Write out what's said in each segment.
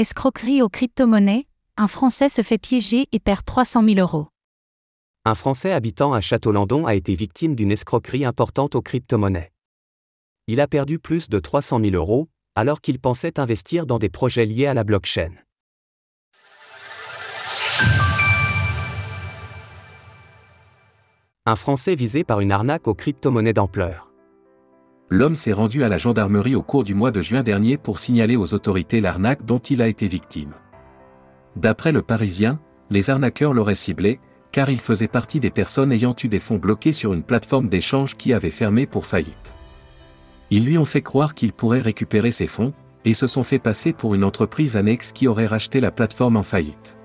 Escroquerie aux crypto-monnaies, un Français se fait piéger et perd 300 000 euros. Un Français habitant à Château-Landon a été victime d'une escroquerie importante aux crypto-monnaies. Il a perdu plus de 300 000 euros, alors qu'il pensait investir dans des projets liés à la blockchain. Un Français visé par une arnaque aux crypto-monnaies d'ampleur. L'homme s'est rendu à la gendarmerie au cours du mois de juin dernier pour signaler aux autorités l'arnaque dont il a été victime. D'après le Parisien, les arnaqueurs l'auraient ciblé, car il faisait partie des personnes ayant eu des fonds bloqués sur une plateforme d'échange qui avait fermé pour faillite. Ils lui ont fait croire qu'il pourrait récupérer ses fonds, et se sont fait passer pour une entreprise annexe qui aurait racheté la plateforme en faillite.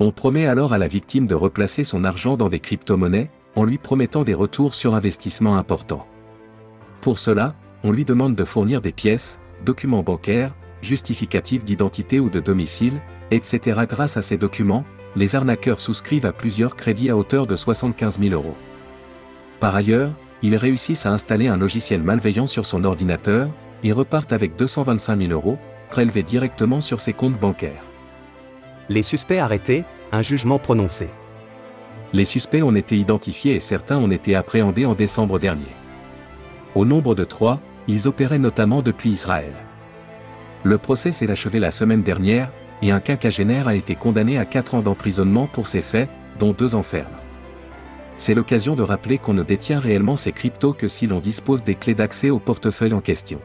On promet alors à la victime de replacer son argent dans des crypto-monnaies, en lui promettant des retours sur investissement importants. Pour cela, on lui demande de fournir des pièces, documents bancaires, justificatifs d'identité ou de domicile, etc. Grâce à ces documents, les arnaqueurs souscrivent à plusieurs crédits à hauteur de 75 000 euros. Par ailleurs, ils réussissent à installer un logiciel malveillant sur son ordinateur, et repartent avec 225 000 euros, prélevés directement sur ses comptes bancaires. Les suspects arrêtés, un jugement prononcé. Les suspects ont été identifiés et certains ont été appréhendés en décembre dernier. Au nombre de trois, ils opéraient notamment depuis Israël. Le procès s'est achevé la semaine dernière, et un quinquagénaire a été condamné à 4 ans d'emprisonnement pour ces faits, dont deux enfermes. C'est l'occasion de rappeler qu'on ne détient réellement ces cryptos que si l'on dispose des clés d'accès au portefeuille en question.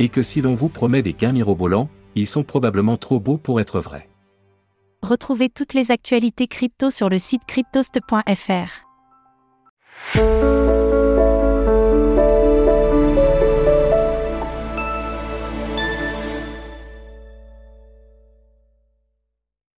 Et que si l'on vous promet des gains mirobolants, ils sont probablement trop beaux pour être vrais. Retrouvez toutes les actualités crypto sur le site cryptost.fr.